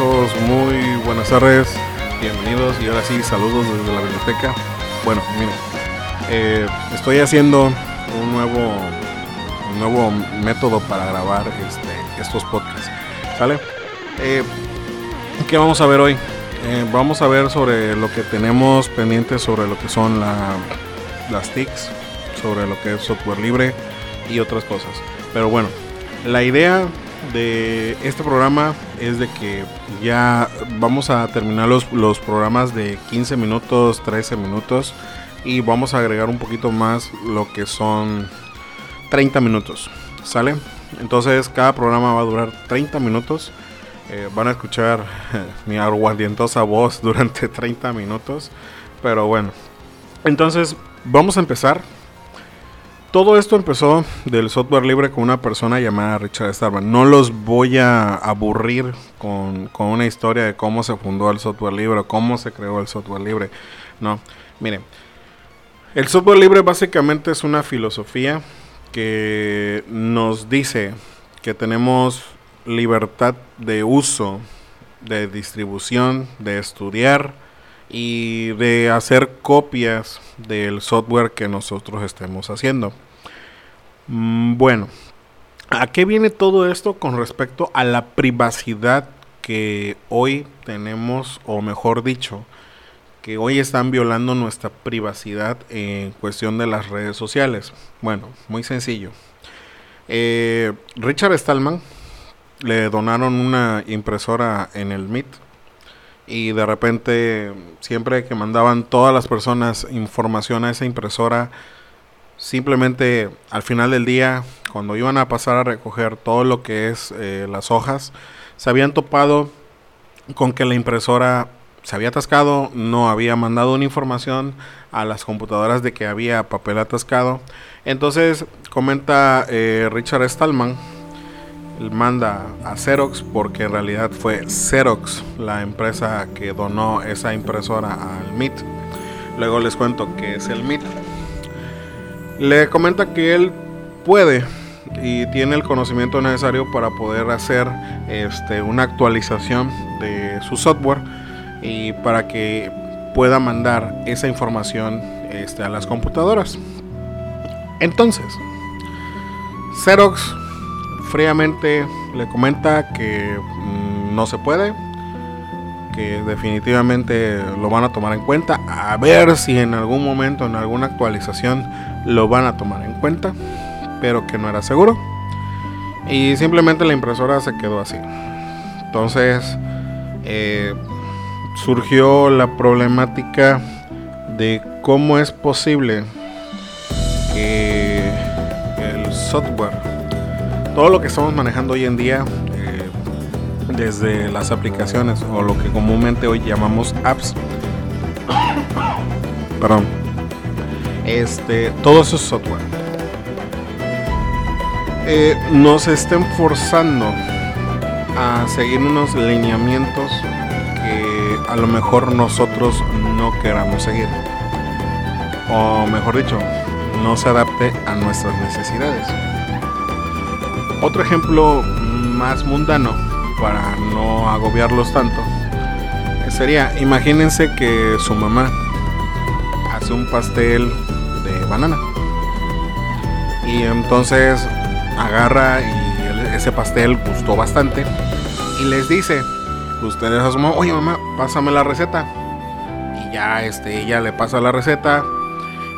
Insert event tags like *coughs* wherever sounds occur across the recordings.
Muy buenas tardes, bienvenidos y ahora sí saludos desde la biblioteca. Bueno, miren, eh, estoy haciendo un nuevo, nuevo método para grabar este, estos podcasts, ¿sale? Eh, ¿Qué vamos a ver hoy? Eh, vamos a ver sobre lo que tenemos pendiente sobre lo que son la, las TICs, sobre lo que es software libre y otras cosas. Pero bueno, la idea de este programa es de que ya vamos a terminar los, los programas de 15 minutos, 13 minutos y vamos a agregar un poquito más lo que son 30 minutos. ¿Sale? Entonces cada programa va a durar 30 minutos. Eh, van a escuchar *laughs* mi aguardientosa voz durante 30 minutos. Pero bueno. Entonces vamos a empezar. Todo esto empezó del software libre con una persona llamada Richard Stallman. No los voy a aburrir con, con, una historia de cómo se fundó el software libre, cómo se creó el software libre. No, miren, el software libre básicamente es una filosofía que nos dice que tenemos libertad de uso, de distribución, de estudiar y de hacer copias del software que nosotros estemos haciendo. Mm, bueno, ¿a qué viene todo esto con respecto a la privacidad que hoy tenemos, o mejor dicho, que hoy están violando nuestra privacidad en cuestión de las redes sociales. Bueno, muy sencillo. Eh, Richard Stallman le donaron una impresora en el MIT y de repente siempre que mandaban todas las personas información a esa impresora, simplemente al final del día, cuando iban a pasar a recoger todo lo que es eh, las hojas, se habían topado con que la impresora se había atascado, no había mandado una información a las computadoras de que había papel atascado. Entonces comenta eh, Richard Stallman, manda a Xerox porque en realidad fue Xerox la empresa que donó esa impresora al MIT. Luego les cuento que es el MIT. Le comenta que él puede y tiene el conocimiento necesario para poder hacer este, una actualización de su software y para que pueda mandar esa información este, a las computadoras. Entonces, Xerox fríamente le comenta que mm, no se puede, que definitivamente lo van a tomar en cuenta, a ver si en algún momento, en alguna actualización, lo van a tomar en cuenta, pero que no era seguro. Y simplemente la impresora se quedó así. Entonces, eh, surgió la problemática de cómo es posible que el software, todo lo que estamos manejando hoy en día, eh, desde las aplicaciones o lo que comúnmente hoy llamamos apps, *coughs* perdón, este, todo eso es software, eh, nos estén forzando a seguir unos lineamientos a lo mejor nosotros no queramos seguir. O mejor dicho, no se adapte a nuestras necesidades. Otro ejemplo más mundano, para no agobiarlos tanto, sería, imagínense que su mamá hace un pastel de banana. Y entonces agarra y ese pastel gustó bastante y les dice, ustedes a su mamá, oye mamá, pásame la receta. Y ya este, ella le pasa la receta.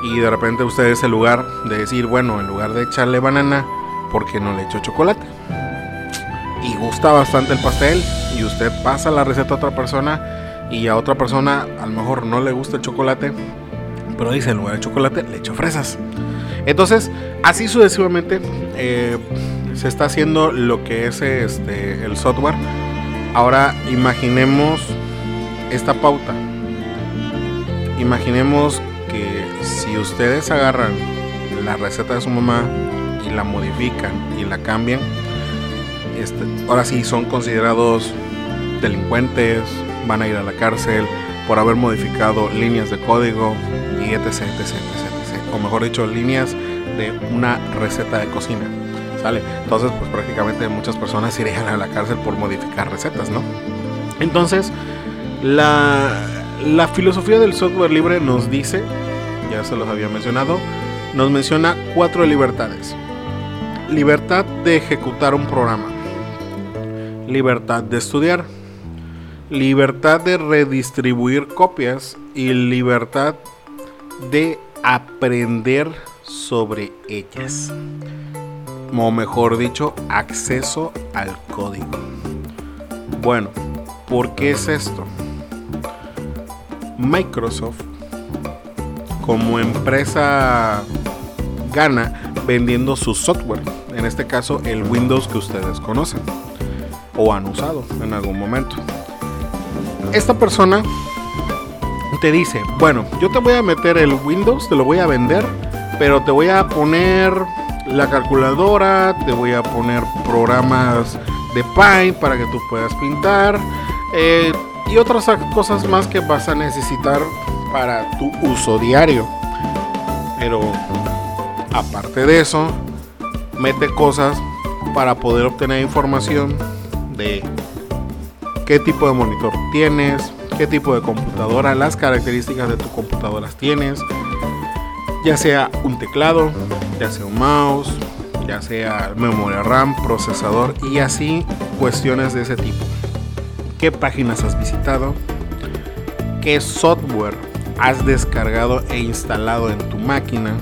Y de repente ustedes en lugar de decir, bueno, en lugar de echarle banana, ¿por qué no le echo chocolate? Y gusta bastante el pastel. Y usted pasa la receta a otra persona. Y a otra persona a lo mejor no le gusta el chocolate. Pero dice, en lugar de chocolate, le echo fresas. Entonces, así sucesivamente eh, se está haciendo lo que es este, el software Ahora imaginemos esta pauta. Imaginemos que si ustedes agarran la receta de su mamá y la modifican y la cambian, este, ahora sí son considerados delincuentes, van a ir a la cárcel por haber modificado líneas de código y etc, etc, etc, etc. O mejor dicho, líneas de una receta de cocina. Entonces, pues prácticamente muchas personas irían a la cárcel por modificar recetas, ¿no? Entonces, la, la filosofía del software libre nos dice, ya se los había mencionado, nos menciona cuatro libertades. Libertad de ejecutar un programa. Libertad de estudiar. Libertad de redistribuir copias. Y libertad de aprender sobre ellas. O mejor dicho, acceso al código. Bueno, ¿por qué es esto? Microsoft como empresa gana vendiendo su software, en este caso el Windows que ustedes conocen o han usado en algún momento. Esta persona te dice, bueno, yo te voy a meter el Windows, te lo voy a vender, pero te voy a poner la calculadora, te voy a poner programas de Paint para que tú puedas pintar eh, y otras cosas más que vas a necesitar para tu uso diario. Pero aparte de eso, mete cosas para poder obtener información de qué tipo de monitor tienes, qué tipo de computadora, las características de tu computadora tienes, ya sea un teclado, ya sea un mouse, ya sea memoria RAM, procesador y así cuestiones de ese tipo. ¿Qué páginas has visitado? ¿Qué software has descargado e instalado en tu máquina?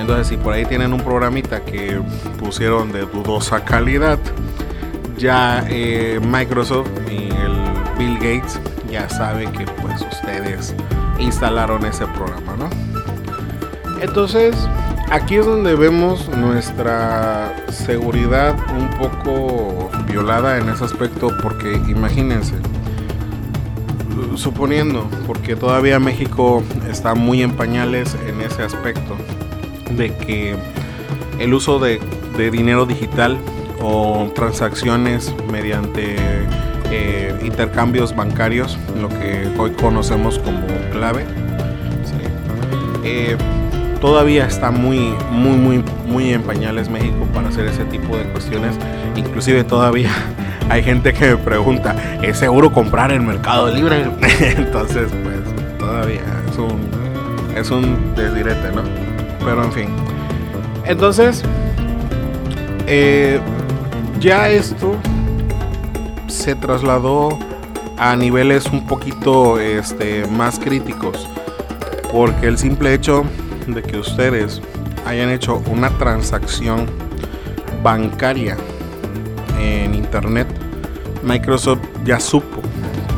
Entonces, si por ahí tienen un programita que pusieron de dudosa calidad, ya eh, Microsoft y el Bill Gates ya sabe que pues ustedes instalaron ese programa, ¿no? Entonces, aquí es donde vemos nuestra seguridad un poco violada en ese aspecto porque imagínense, suponiendo, porque todavía México está muy en pañales en ese aspecto, de que el uso de, dinero digital o transacciones mediante eh, intercambios bancarios, lo que hoy conocemos como clave, eh, todavía está muy, muy, muy, muy en pañales México para hacer ese tipo de cuestiones. Inclusive todavía *laughs* hay gente que me pregunta, ¿es seguro comprar en Mercado Libre? *laughs* Entonces, pues todavía es un, es un desdirete, ¿no? Pero en fin. Entonces, eh, ya esto se trasladó a niveles un poquito este, más críticos. Porque el simple hecho de que ustedes hayan hecho una transacción bancaria en internet, Microsoft ya supo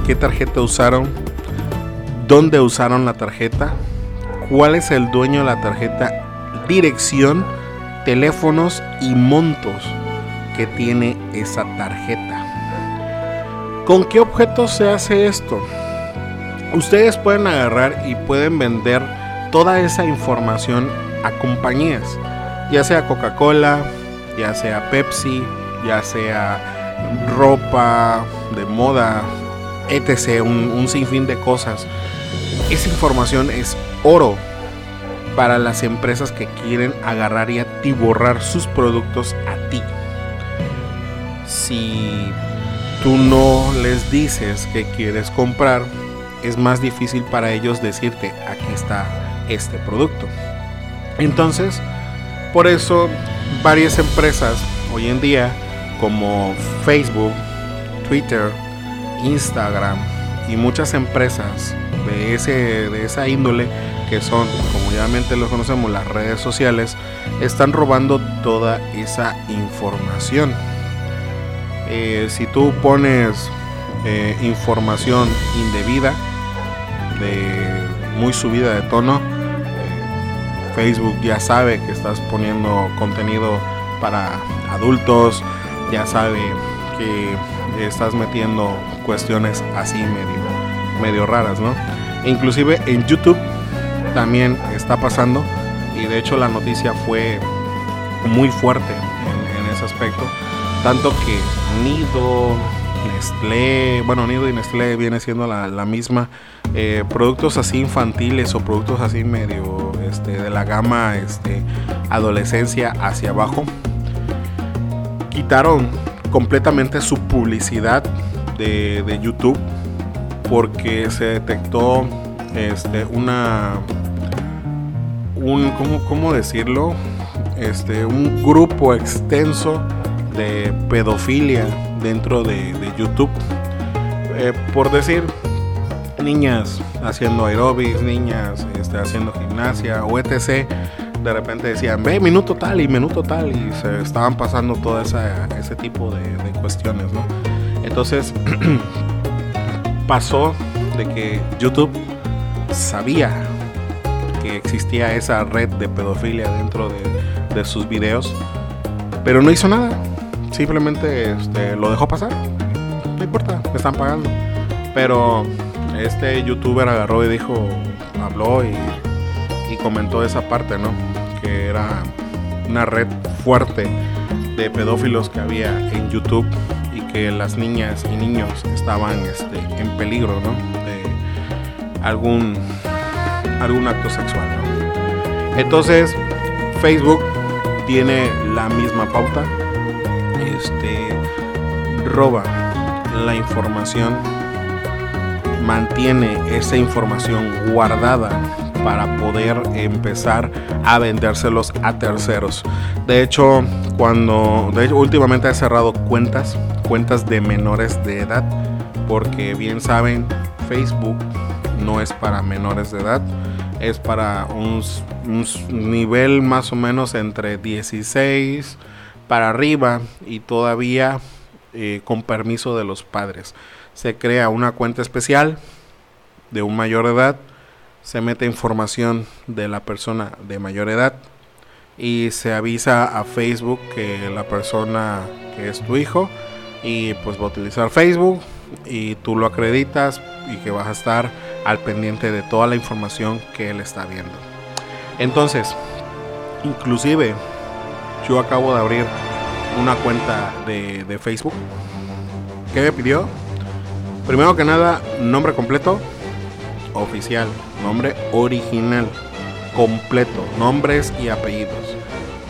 qué tarjeta usaron, dónde usaron la tarjeta, cuál es el dueño de la tarjeta, dirección, teléfonos y montos que tiene esa tarjeta. ¿Con qué objeto se hace esto? Ustedes pueden agarrar y pueden vender toda esa información a compañías, ya sea Coca-Cola, ya sea Pepsi, ya sea ropa de moda, etc., un, sinfín de cosas. Esa información es oro para las empresas que quieren agarrar y atiborrar sus productos a ti. Si tú no les dices que quieres comprar, es más difícil para ellos decirte, aquí está este producto. Entonces, por eso varias empresas hoy en día como Facebook, Twitter, Instagram y muchas empresas de, ese, de esa índole que son, como obviamente lo conocemos, las redes sociales, están robando toda esa información. Eh, si tú pones eh, información indebida, de muy subida de tono, Facebook ya sabe que estás poniendo contenido para adultos, ya sabe que estás metiendo cuestiones así medio, medio raras, ¿no? E inclusive en YouTube también está pasando. Y de hecho la noticia fue muy fuerte en, ese aspecto, tanto que Nido, Nestlé, bueno Nido y Nestlé viene siendo la, misma, eh, productos así infantiles o productos así medio este, de la gama este, adolescencia hacia abajo, quitaron completamente su publicidad de, de YouTube porque se detectó este, una un ¿cómo, cómo decirlo? Este, un grupo extenso de pedofilia dentro de, YouTube. Eh, por decir, niñas haciendo aeróbics, niñas este, haciendo gimnasia o etc. De repente decían, ve, minuto tal y minuto tal, y se estaban pasando todo ese tipo de, de cuestiones, ¿no? Entonces, *clears throat* pasó de que YouTube sabía que existía esa red de pedofilia dentro de, sus videos, pero no hizo nada. Simplemente este, lo dejó pasar. No importa, me están pagando. Pero este youtuber agarró y dijo, habló y, comentó esa parte, ¿no? Que era una red fuerte de pedófilos que había en YouTube y que las niñas y niños estaban este, en peligro, ¿no? De algún algún acto sexual. Entonces, Facebook tiene la misma pauta. Este roba la información, mantiene esa información guardada para poder empezar a vendérselos a terceros. De hecho, cuando de hecho, últimamente ha cerrado cuentas, cuentas de menores de edad, porque bien saben, Facebook no es para menores de edad es para un, nivel más o menos entre 16 para arriba y todavía eh, con permiso de los padres. Se crea una cuenta especial de un mayor edad, se mete información de la persona de mayor edad y se avisa a Facebook que la persona que es tu hijo y pues va a utilizar Facebook y tú lo acreditas y que vas a estar al pendiente de toda la información que él está viendo. Entonces, inclusive yo acabo de abrir una cuenta de, Facebook. ¿Qué me pidió? Primero que nada, nombre completo, oficial, nombre original, completo, nombres y apellidos.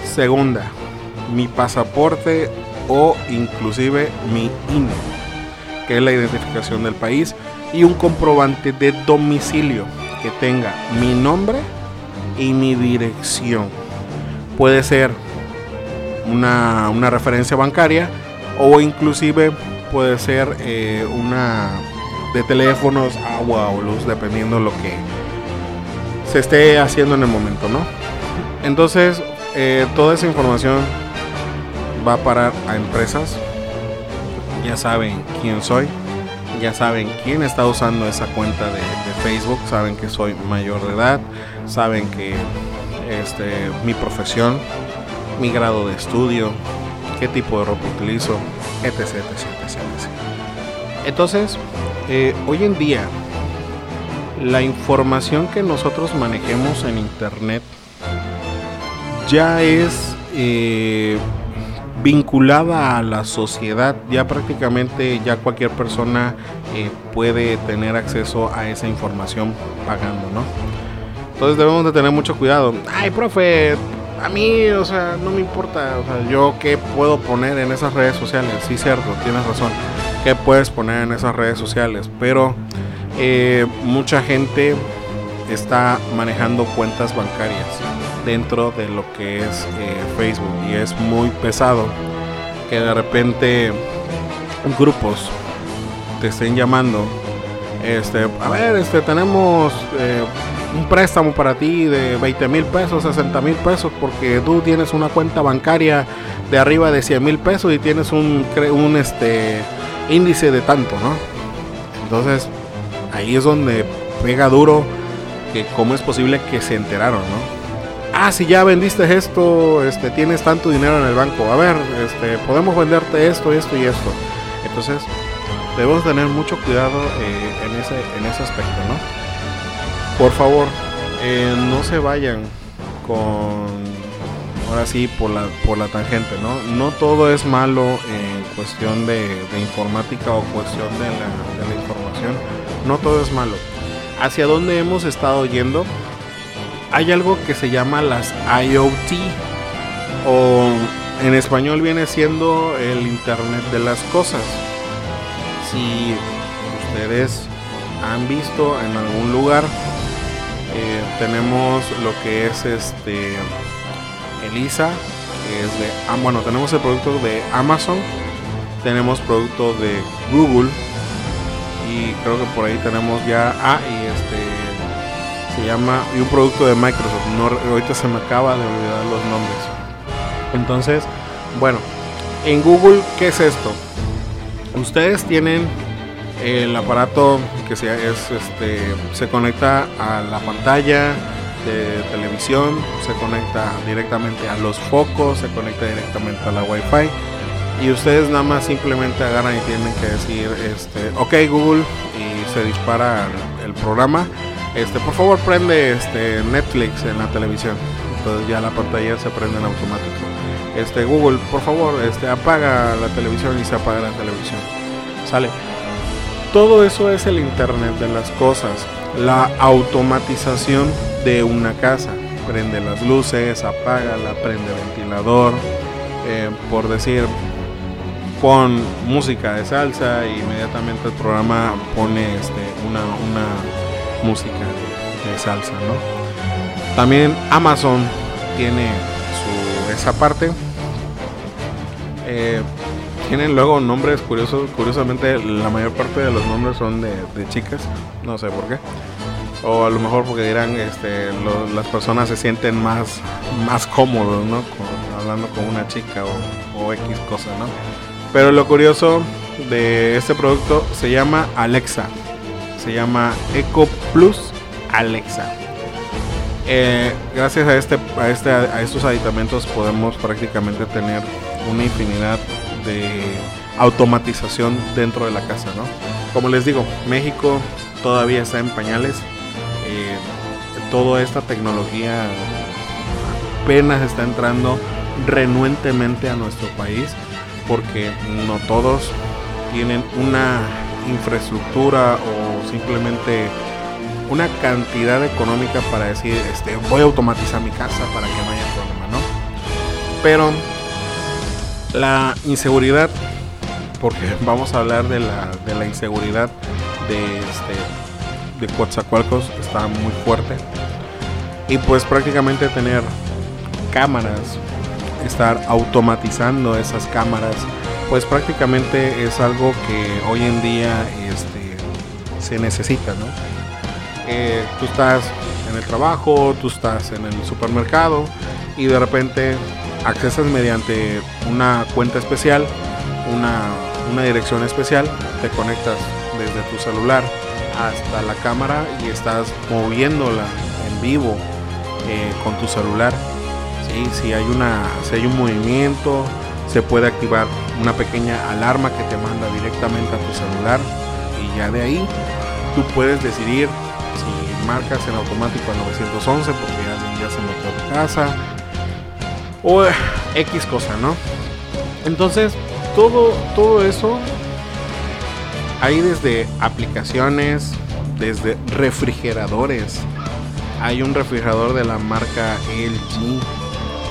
Segunda, mi pasaporte o inclusive mi INE, que es la identificación del país y un comprobante de domicilio que tenga mi nombre y mi dirección. Puede ser una, referencia bancaria o inclusive puede ser eh, una de teléfonos, agua o luz, dependiendo lo que se esté haciendo en el momento, ¿no? Entonces, eh, toda esa información va a parar a empresas. Ya saben quién soy ya saben quién está usando esa cuenta de, Facebook, saben que soy mayor de edad, saben que este, mi profesión, mi grado de estudio, qué tipo de ropa utilizo, etc. etc, etc, Entonces, eh, hoy en día, la información que nosotros manejemos en Internet ya es... Eh, vinculada a la sociedad. Ya prácticamente ya cualquier persona eh, puede tener acceso a esa información pagando, ¿no? Entonces debemos de tener mucho cuidado. Ay, profe, a mí, o sea, no me importa, o sea, yo qué puedo poner en esas redes sociales. Sí, cierto, tienes razón. ¿Qué puedes poner en esas redes sociales? Pero eh, mucha gente está manejando cuentas bancarias dentro de lo que es eh, Facebook y es muy pesado que de repente grupos te estén llamando este a ver este tenemos eh, un préstamo para ti de 20 mil pesos 60 mil pesos porque tú tienes una cuenta bancaria de arriba de 100 mil pesos y tienes un, un este índice de tanto no entonces ahí es donde pega duro que cómo es posible que se enteraron no ah, si ya vendiste esto, este, tienes tanto dinero en el banco, a ver, este, podemos venderte esto, esto y esto. Entonces, debemos tener mucho cuidado eh, en, ese, en ese aspecto, ¿no? Por favor, eh, no se vayan con, ahora sí, por la, por la tangente, ¿no? No todo es malo en cuestión de, informática o cuestión de la, de la información, no todo es malo. ¿Hacia dónde hemos estado yendo? Hay algo que se llama las IoT o en español viene siendo el Internet de las Cosas. si ustedes han visto en algún lugar, eh, tenemos lo que es este Elisa, que es de, ah, bueno, tenemos el producto de Amazon, tenemos producto de Google y creo que por ahí tenemos ya, ah, y se llama, y un producto de Microsoft, no, ahorita se me acaba de olvidar los nombres. Entonces, bueno, en Google, ¿qué es esto? Ustedes tienen el aparato que se, es, este, se conecta a la pantalla de televisión, se conecta directamente a los focos, se conecta directamente a la Wi-Fi y ustedes nada más simplemente agarran y tienen que decir este ok Google y se dispara el, programa este por favor prende este Netflix en la televisión. Entonces ya la pantalla se prende en automático. Este Google por favor este apaga la televisión y se apaga la televisión. Sale. Todo eso es el internet de las cosas. La automatización de una casa. Prende las luces apaga la prende ventilador. Eh, por decir pon música de salsa e inmediatamente el programa pone este, una, una música de, salsa, ¿no? También Amazon tiene su, esa parte. Eh, tienen luego nombres curiosos. Curiosamente, la mayor parte de los nombres son de, chicas. No sé por qué. O a lo mejor porque dirán, este, las personas se sienten más, más cómodos, ¿no? hablando con una chica o, o X cosa, ¿no? Pero lo curioso de este producto se llama Alexa. Se llama Eco Plus Alexa. Eh, gracias a este, a este, a estos aditamentos podemos prácticamente tener una infinidad de automatización dentro de la casa, ¿no? Como les digo, México todavía está en pañales. Eh, toda esta tecnología apenas está entrando renuentemente a nuestro país porque no todos tienen una infraestructura o simplemente una cantidad económica para decir, este, voy a automatizar mi casa para que no haya problema, ¿no? Pero la inseguridad, porque *laughs* vamos a hablar de la, de la inseguridad de, este, de Coatzacoalcos, está muy fuerte. Y pues prácticamente tener cámaras estar automatizando esas cámaras, pues prácticamente es algo que hoy en día este, se necesita, ¿no? Eh, tú estás en el trabajo, tú estás en el supermercado y de repente accesas mediante una cuenta especial, una, dirección especial, te conectas desde tu celular hasta la cámara y estás moviéndola en vivo eh, con tu celular si, hay una, si hay un movimiento, se puede activar una pequeña alarma que te manda directamente a tu celular y ya de ahí tú puedes decidir si marcas en automático al 911 porque ya se metió a tu casa o X cosa, ¿no? Entonces, todo, todo eso hay desde aplicaciones, desde refrigeradores. Hay un refrigerador de la marca LG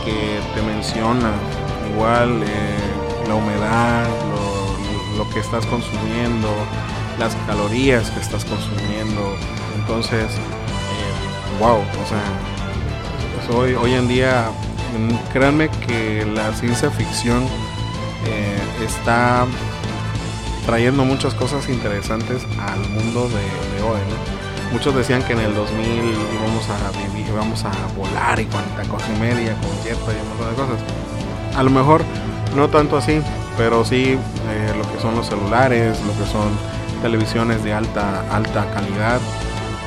que te menciona igual eh, la humedad, lo, que estás consumiendo, las calorías que estás consumiendo. Entonces, wow, eh, o sea, hoy, hoy en día, mm, créanme que la ciencia ficción eh, está trayendo muchas cosas interesantes al mundo de, hoy. Muchos decían que en el 2000 íbamos a vivir, íbamos a volar y cuánta cosa y media, con cierto y un montón de cosas. A lo mejor no tanto así, pero sí eh, lo que son los celulares, lo que son televisiones de alta, alta calidad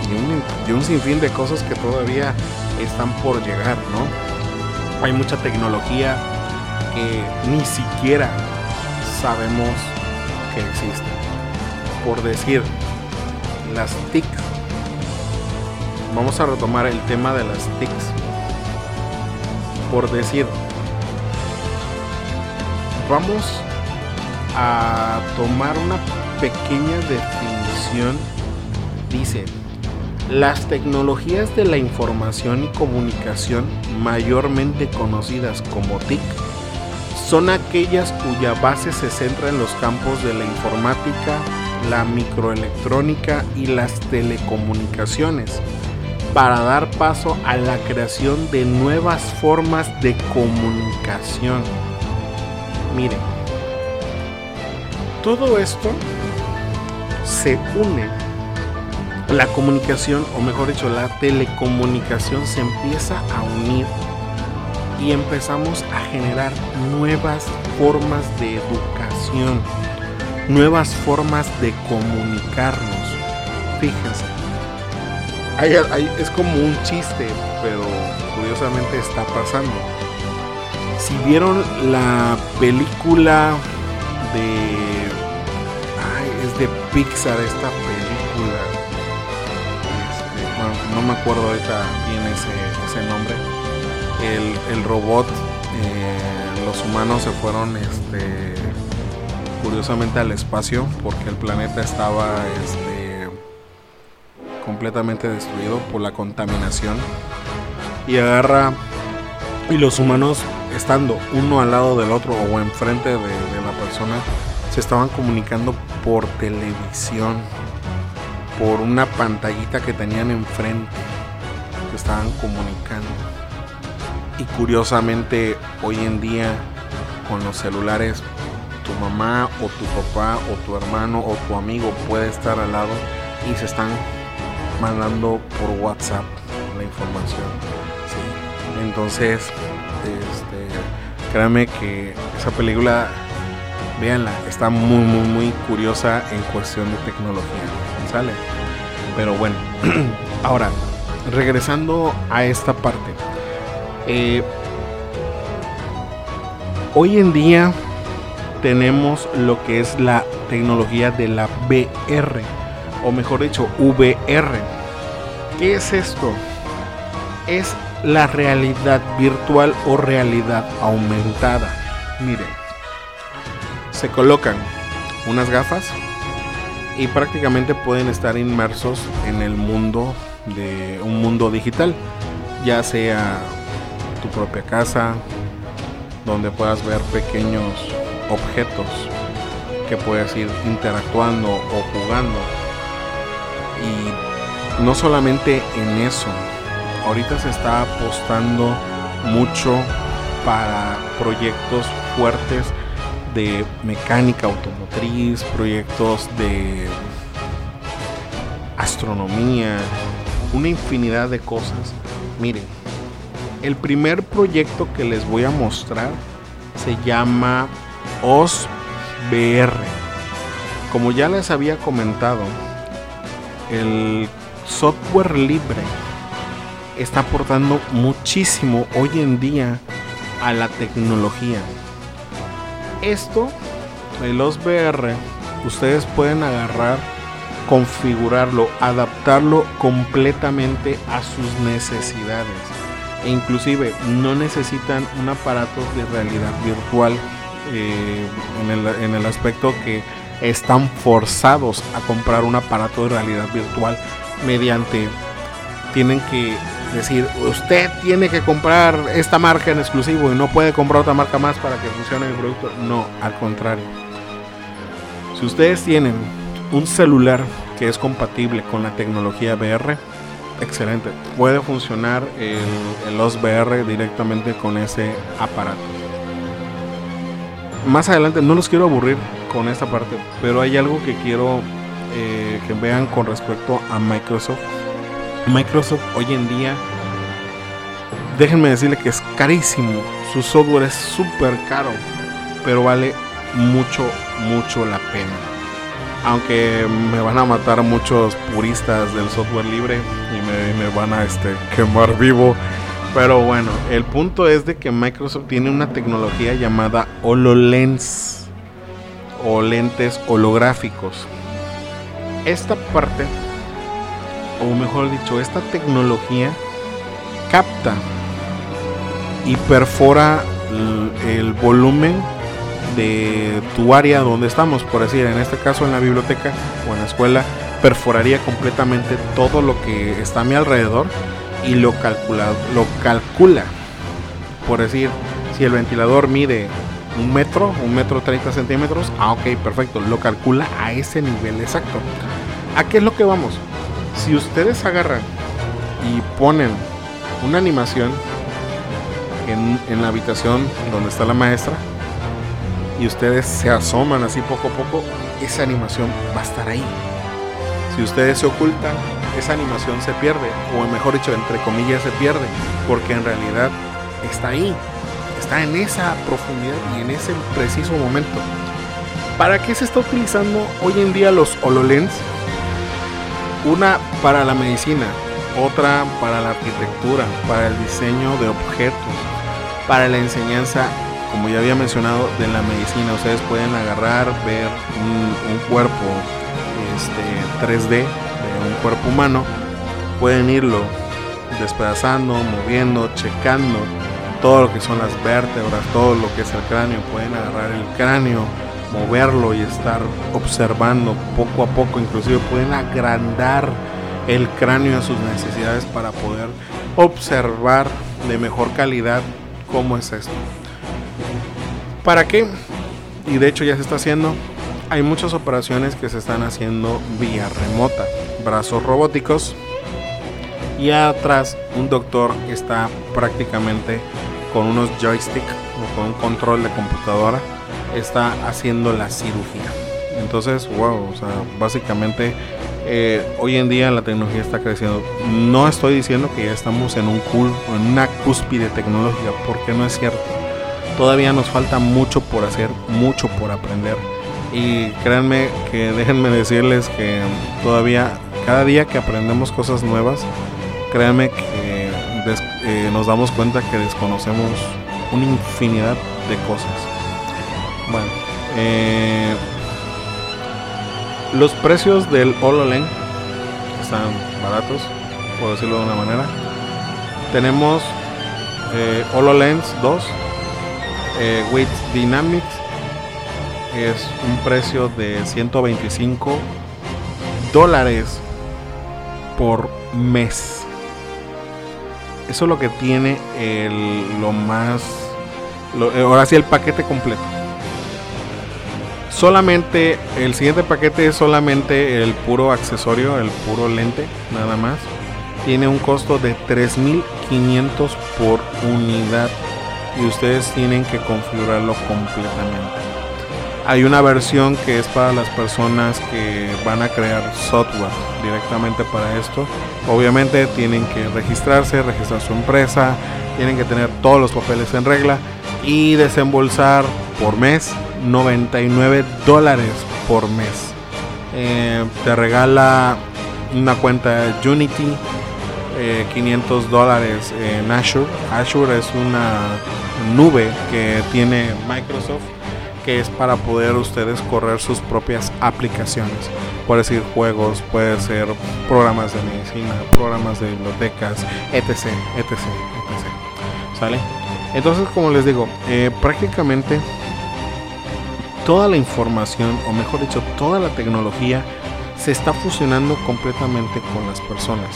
y un, y un sinfín de cosas que todavía están por llegar, ¿no? Hay mucha tecnología que ni siquiera sabemos que existe. Por decir, las TIC vamos a retomar el tema de las TICs. Por decir, vamos a tomar una pequeña definición. Dice, las tecnologías de la información y comunicación, mayormente conocidas como TIC, son aquellas cuya base se centra en los campos de la informática, la microelectrónica y las telecomunicaciones para dar paso a la creación de nuevas formas de comunicación. Miren, todo esto se une. La comunicación, o mejor dicho, la telecomunicación se empieza a unir y empezamos a generar nuevas formas de educación, nuevas formas de comunicarnos. Fíjense, es como un chiste, pero curiosamente está pasando. Si vieron la película de... Ay, es de Pixar esta película. Este, no me acuerdo ahorita bien ese, ese nombre. El, el robot, eh, los humanos se fueron este, curiosamente al espacio porque el planeta estaba... Este, completamente destruido por la contaminación y agarra y los humanos estando uno al lado del otro o enfrente de, de la persona se estaban comunicando por televisión por una pantallita que tenían enfrente se estaban comunicando y curiosamente hoy en día con los celulares tu mamá o tu papá o tu hermano o tu amigo puede estar al lado y se están mandando por WhatsApp la información. Entonces, este, créanme que esa película, véanla, está muy, muy, muy curiosa en cuestión de tecnología. ¿Sale? Pero bueno, *clears throat* ahora, regresando a esta parte. Eh, hoy en día tenemos lo que es la tecnología de la VR o mejor dicho, VR. ¿Qué es esto? Es la realidad virtual o realidad aumentada. Miren, se colocan unas gafas y prácticamente pueden estar inmersos en el mundo de un mundo digital, ya sea tu propia casa, donde puedas ver pequeños objetos que puedes ir interactuando o jugando y no solamente en eso, ahorita se está apostando mucho para proyectos fuertes de mecánica automotriz, proyectos de astronomía, una infinidad de cosas. Miren, el primer proyecto que les voy a mostrar se llama OSBR. Como ya les había comentado, el software libre está aportando muchísimo hoy en día a la tecnología. Esto, el OSBR, ustedes pueden agarrar, configurarlo, adaptarlo completamente a sus necesidades. E inclusive no necesitan un aparato de realidad virtual eh, en, el, en el aspecto que están forzados a comprar un aparato de realidad virtual mediante tienen que decir usted tiene que comprar esta marca en exclusivo y no puede comprar otra marca más para que funcione el producto. No al contrario. Si ustedes tienen un celular que es compatible con la tecnología VR excelente. Puede funcionar el, el OS VR directamente con ese aparato. Más adelante no los quiero aburrir con esta parte, pero hay algo que quiero eh, que vean con respecto a Microsoft. Microsoft hoy en día, déjenme decirle que es carísimo, su software es súper caro, pero vale mucho, mucho la pena. Aunque me van a matar muchos puristas del software libre y me, van a este, quemar vivo. Pero bueno, el punto es de que Microsoft tiene una tecnología llamada HoloLens o lentes holográficos. Esta parte, o mejor dicho, esta tecnología capta y perfora el, volumen de tu área donde estamos, por decir, en este caso en la biblioteca o en la escuela, perforaría completamente todo lo que está a mi alrededor y lo calcula, lo calcula. Por decir, si el ventilador mide un metro, un metro 30 centímetros. Ah, ok, perfecto. Lo calcula a ese nivel exacto. ¿A qué es lo que vamos? Si ustedes agarran y ponen una animación en, en la habitación donde está la maestra y ustedes se asoman así poco a poco, esa animación va a estar ahí. Si ustedes se ocultan, esa animación se pierde, o mejor dicho, entre comillas se pierde, porque en realidad está ahí, está en esa profundidad y en ese preciso momento. ¿Para qué se está utilizando hoy en día los HoloLens? Una para la medicina, otra para la arquitectura, para el diseño de objetos, para la enseñanza, como ya había mencionado, de la medicina. Ustedes pueden agarrar, ver un, cuerpo este, 3D de un cuerpo humano, pueden irlo despedazando, moviendo, checando todo lo que son las vértebras, todo lo que es el cráneo, pueden agarrar el cráneo, moverlo y estar observando poco a poco, inclusive pueden agrandar el cráneo a sus necesidades para poder observar de mejor calidad cómo es esto. ¿Para qué? Y de hecho ya se está haciendo. Hay muchas operaciones que se están haciendo vía remota, brazos robóticos y atrás un doctor está prácticamente con unos joysticks o con un control de computadora está haciendo la cirugía. Entonces, wow, o sea, básicamente eh, hoy en día la tecnología está creciendo. No estoy diciendo que ya estamos en un cool, en una cúspide tecnológica, porque no es cierto. Todavía nos falta mucho por hacer, mucho por aprender. Y créanme que *laughs* déjenme decirles que todavía cada día que aprendemos cosas nuevas, créanme que eh, nos damos cuenta que desconocemos una infinidad de cosas. Bueno, eh, los precios del HoloLens están baratos, por decirlo de una manera. Tenemos eh, HoloLens 2 eh, with Dynamics, es un precio de 125 dólares por mes. Eso es lo que tiene el, lo más... Ahora sí, el paquete completo. Solamente, el siguiente paquete es solamente el puro accesorio, el puro lente, nada más. Tiene un costo de 3.500 por unidad y ustedes tienen que configurarlo completamente. Hay una versión que es para las personas que van a crear software directamente para esto. Obviamente tienen que registrarse, registrar su empresa, tienen que tener todos los papeles en regla y desembolsar por mes 99 dólares por mes. Eh, te regala una cuenta Unity, 500 eh, dólares en Azure. Azure es una nube que tiene Microsoft que es para poder ustedes correr sus propias aplicaciones. Puede ser juegos, puede ser programas de medicina, programas de bibliotecas, etc, etc, etc. ¿Sale? Entonces, como les digo, eh, prácticamente toda la información, o mejor dicho, toda la tecnología se está fusionando completamente con las personas.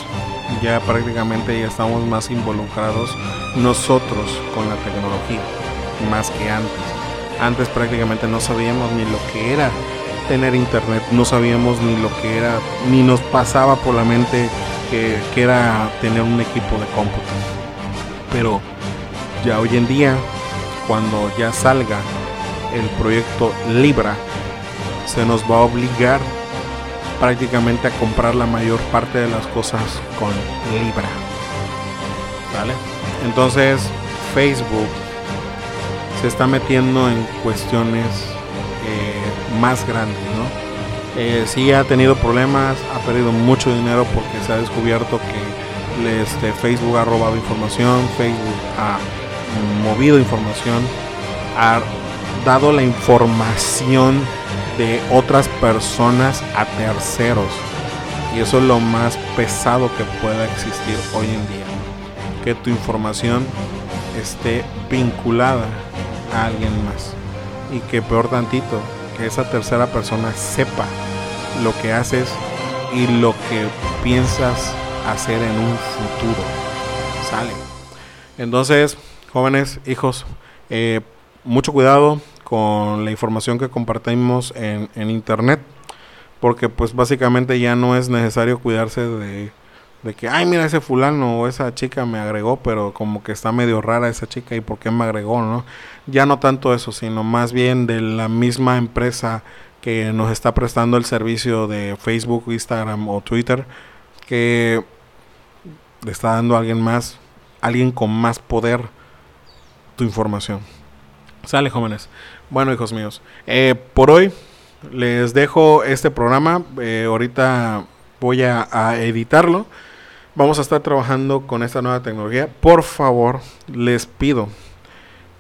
Ya prácticamente ya estamos más involucrados nosotros con la tecnología, más que antes. Antes prácticamente no sabíamos ni lo que era tener internet, no sabíamos ni lo que era, ni nos pasaba por la mente que, era tener un equipo de cómputo. Pero ya hoy en día, cuando ya salga el proyecto Libra, se nos va a obligar prácticamente a comprar la mayor parte de las cosas con Libra. ¿Vale? Entonces, Facebook, se está metiendo en cuestiones eh, más grandes, ¿no? Eh, sí ha tenido problemas, ha perdido mucho dinero porque se ha descubierto que este, Facebook ha robado información, Facebook ha movido información, ha dado la información de otras personas a terceros. Y eso es lo más pesado que pueda existir hoy en día. Que tu información esté vinculada a alguien más. Y que peor tantito, que esa tercera persona sepa lo que haces y lo que piensas hacer en un futuro. Sale. Entonces, jóvenes, hijos, eh, mucho cuidado con la información que compartimos en, en internet, porque pues básicamente ya no es necesario cuidarse de, de que, ay, mira ese fulano o esa chica me agregó, pero como que está medio rara esa chica y por qué me agregó, ¿no? Ya no tanto eso, sino más bien de la misma empresa que nos está prestando el servicio de Facebook, Instagram o Twitter, que le está dando a alguien más, alguien con más poder tu información. Sale, jóvenes. Bueno, hijos míos, eh, por hoy les dejo este programa. Eh, ahorita voy a, editarlo. Vamos a estar trabajando con esta nueva tecnología. Por favor, les pido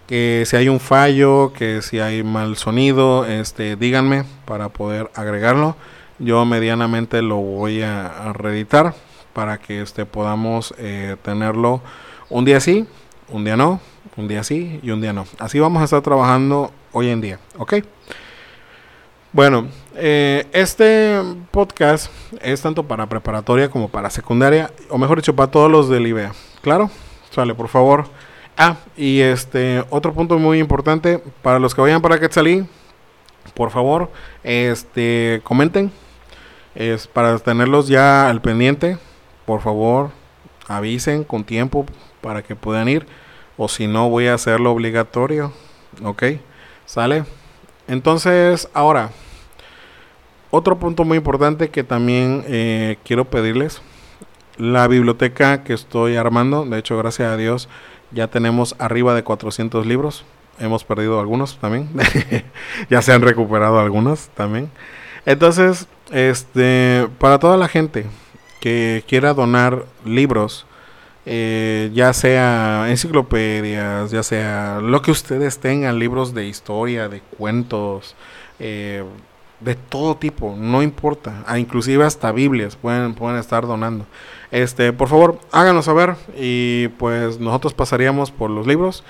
que si hay un fallo, que si hay mal sonido, este, díganme para poder agregarlo. Yo medianamente lo voy a, reeditar para que este, podamos eh, tenerlo un día sí, un día no, un día sí y un día no. Así vamos a estar trabajando hoy en día, ¿ok? Bueno, eh, este podcast es tanto para preparatoria como para secundaria, o mejor dicho, para todos los del IBEA. ¿Claro? Sale, por favor Ah, y este otro punto muy importante para los que vayan para Quetzalí, por favor, este comenten es para tenerlos ya al pendiente. Por favor, avisen con tiempo para que puedan ir o si no voy a hacerlo obligatorio. ¿Ok? ¿Sale? Entonces, ahora otro punto muy importante que también eh, quiero pedirles la biblioteca que estoy armando, de hecho, gracias a Dios, ya tenemos arriba de 400 libros. Hemos perdido algunos también. *laughs* ya se han recuperado algunos también. Entonces, este, para toda la gente que quiera donar libros, eh, ya sea enciclopedias, ya sea lo que ustedes tengan, libros de historia, de cuentos, eh, de todo tipo, no importa, ah, inclusive hasta Biblias pueden, pueden estar donando. Este, por favor, háganos saber y pues nosotros pasaríamos por los libros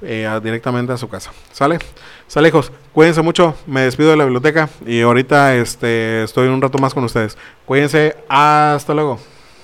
eh, directamente a su casa. ¿Sale? Sale, hijos. Cuídense mucho. Me despido de la biblioteca y ahorita este, estoy un rato más con ustedes. Cuídense. Hasta luego.